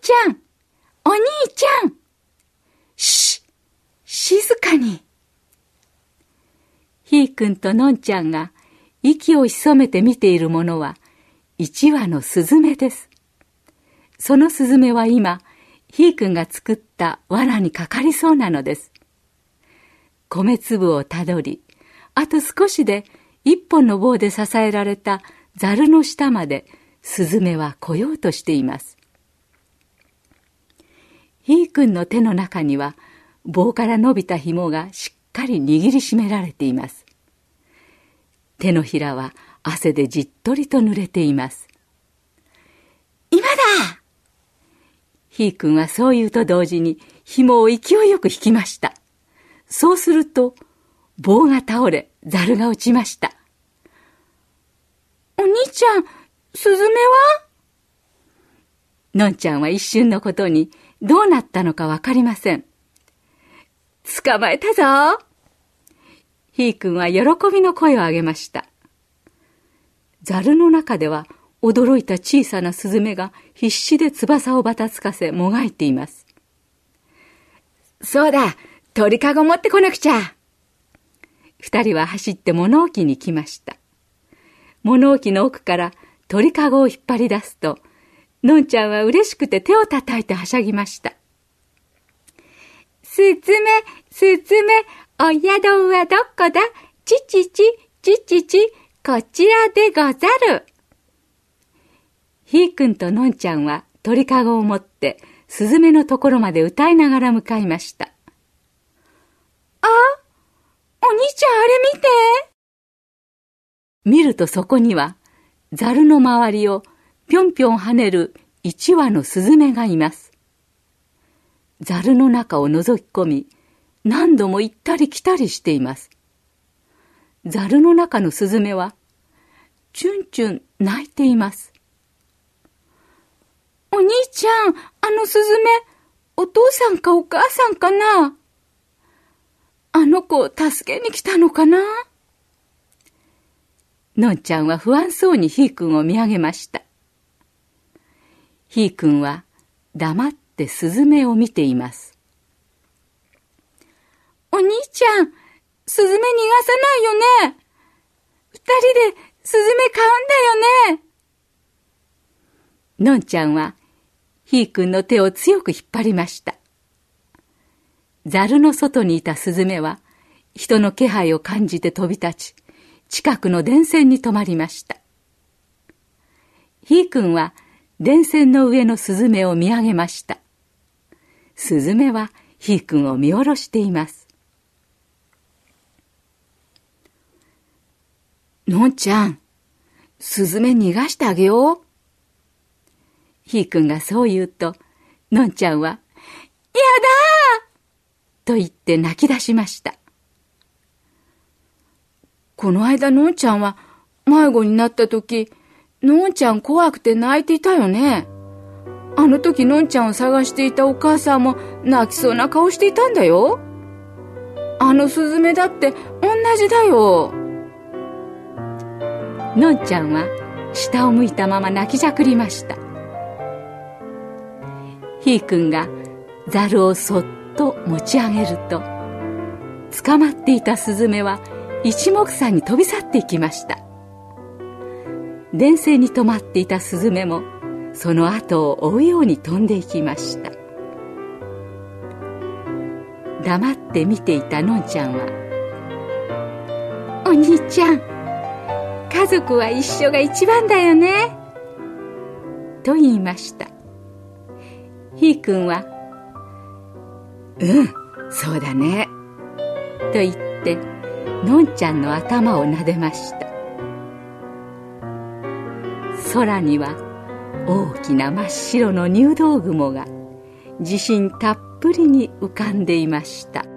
ちゃんお兄ちゃんし静かにひーくんとのんちゃんが息を潜めて見ているものは一羽のスズメです。そのスズメは今、ひーくんが作った藁にかかりそうなのです。米粒をたどり、あと少しで一本の棒で支えられたザルの下までスズメは来ようとしています。ひーくんの手の中には棒から伸びた紐がしっかり握りしめられています。手のひらは汗でじっとりと濡れています。今だひーくんはそう言うと同時に紐を勢いよく引きました。そうすると棒が倒れ、ザルが落ちました。お兄ちゃん、スズメは？のんちゃんは一瞬のことにどうなったのかわかりません。捕まえたぞひーくんは喜びの声を上げました。ザルの中では驚いた小さなスズメが必死で翼をばたつかせもがいています。そうだ鳥かご持ってこなくちゃ二人は走って物置に来ました。物置の奥から鳥かごを引っ張り出すと、のんちゃんは嬉しくて手を叩いてはしゃぎました。すずめ、すずめ、お宿はどこだ？ちちち、ちちち、こちらでござる。ひーくんとのんちゃんは鳥かごを持って、すずめのところまで歌いながら向かいました。あ、お兄ちゃんあれ見て。見るとそこには、ザルの周りをぴょんぴょん跳ねる一羽のスズメがいます。ザルの中を覗き込み、何度も行ったり来たりしています。ザルの中のスズメは、チュンチュン泣いています。お兄ちゃん、あのスズメ、お父さんかお母さんかな？あの子を助けに来たのかな？のんちゃんは不安そうにひーくんを見上げました。ひーくんは黙ってスズメを見ています。お兄ちゃん、スズメ逃がさないよね。二人でスズメ買うんだよね。のんちゃんは、ひーくんの手を強く引っ張りました。ザルの外にいたスズメは、人の気配を感じて飛び立ち、近くの電線に止まりました。ひーくんは、電線の上のスズメを見上げました。スズメはひーくんを見下ろしています。のんちゃん、スズメ逃がしてあげよう。ひーくんがそう言うと、のんちゃんは、やだと言って泣き出しました。この間のんちゃんは迷子になった時、のんちゃん怖くて泣いていたよね。あの時のんちゃんを探していたお母さんも泣きそうな顔していたんだよ。あのスズメだって同じだよ。のんちゃんは下を向いたまま泣きじゃくりました。ひーくんがザルをそっと持ち上げると、捕まっていたスズメは一目散に飛び去っていきました。電線に止まっていたスズメもその後を追うように飛んでいきました。黙って見ていたのんちゃんは「お兄ちゃん家族は一緒が一番だよね」と言いました。ひーくんは「うんそうだね」と言ってのんちゃんの頭を撫でました。空には大きな真っ白の入道雲が地震たっぷりに浮かんでいました。